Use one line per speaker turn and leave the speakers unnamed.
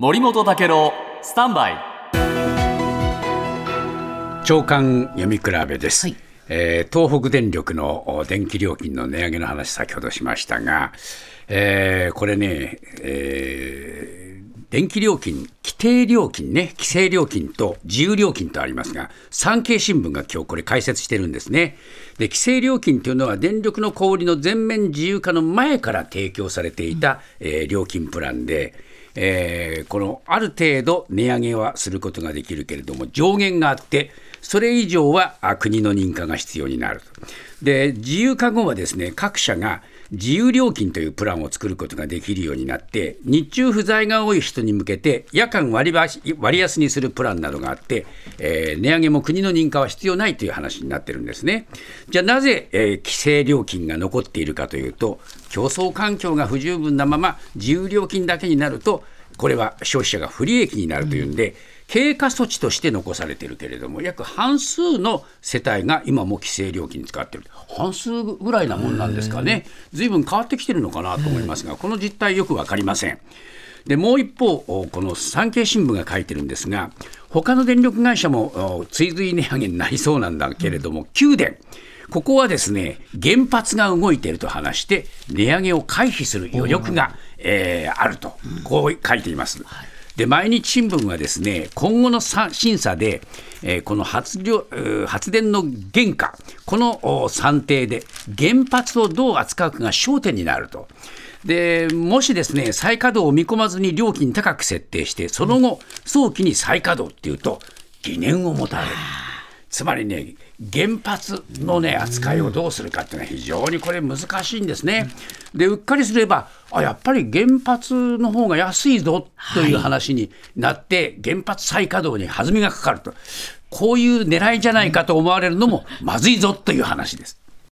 森本武郎スタンバイ。
長官読み比べです、
はい。
えー東北電力のお電気料金の値上げの話先ほどしましたが、えーこれね、えー電気料金、規定料金ね、規制料金と自由料金とありますが、産経新聞が今日これ解説してるんですね。で、規制料金というのは電力の小売りの全面自由化の前から提供されていた、えー料金プランで、えーこのある程度値上げはすることができるけれども上限があってそれ以上は国の認可が必要になると。で自由化後はですね各社が自由料金というプランを作ることができるようになって日中不在が多い人に向けて夜間割りばし割安にするプランなどがあって、えー値上げも国の認可は必要ないという話になってるんですね。じゃあなぜ、えー規制料金が残っているかというと競争環境が不十分なまま自由料金だけになるとこれは消費者が不利益になるというんで、経過措置として残されているけれども、約半数の世帯が今も規制料金使っている、半数ぐらいなもんなんですかね、ずいぶん変わってきてるのかなと思いますが、この実態、よく分かりません。でもう一方、おこの産経新聞が書いてるんですが、他の電力会社もお追随値上げになりそうなんだけれども、9電、ここはですね原発が動いていると話して、値上げを回避する余力が、えーあると、こう書いています。で毎日新聞はですね今後のさ審査で、えーこの発量発電の原価、このお算定で原発をどう扱うかが焦点になると。でもしですね再稼働を見込まずに料金高く設定して、その後、早期に再稼働っていうと、疑念を持たれる。つまりね、原発の、ね、扱いをどうするかっていうのは非常にこれ難しいんですね。で、うっかりすれば、あやっぱり原発の方が安いぞという話になって、原発再稼働に弾みがかかると、こういう狙いじゃないかと思われるのもまずいぞという話です。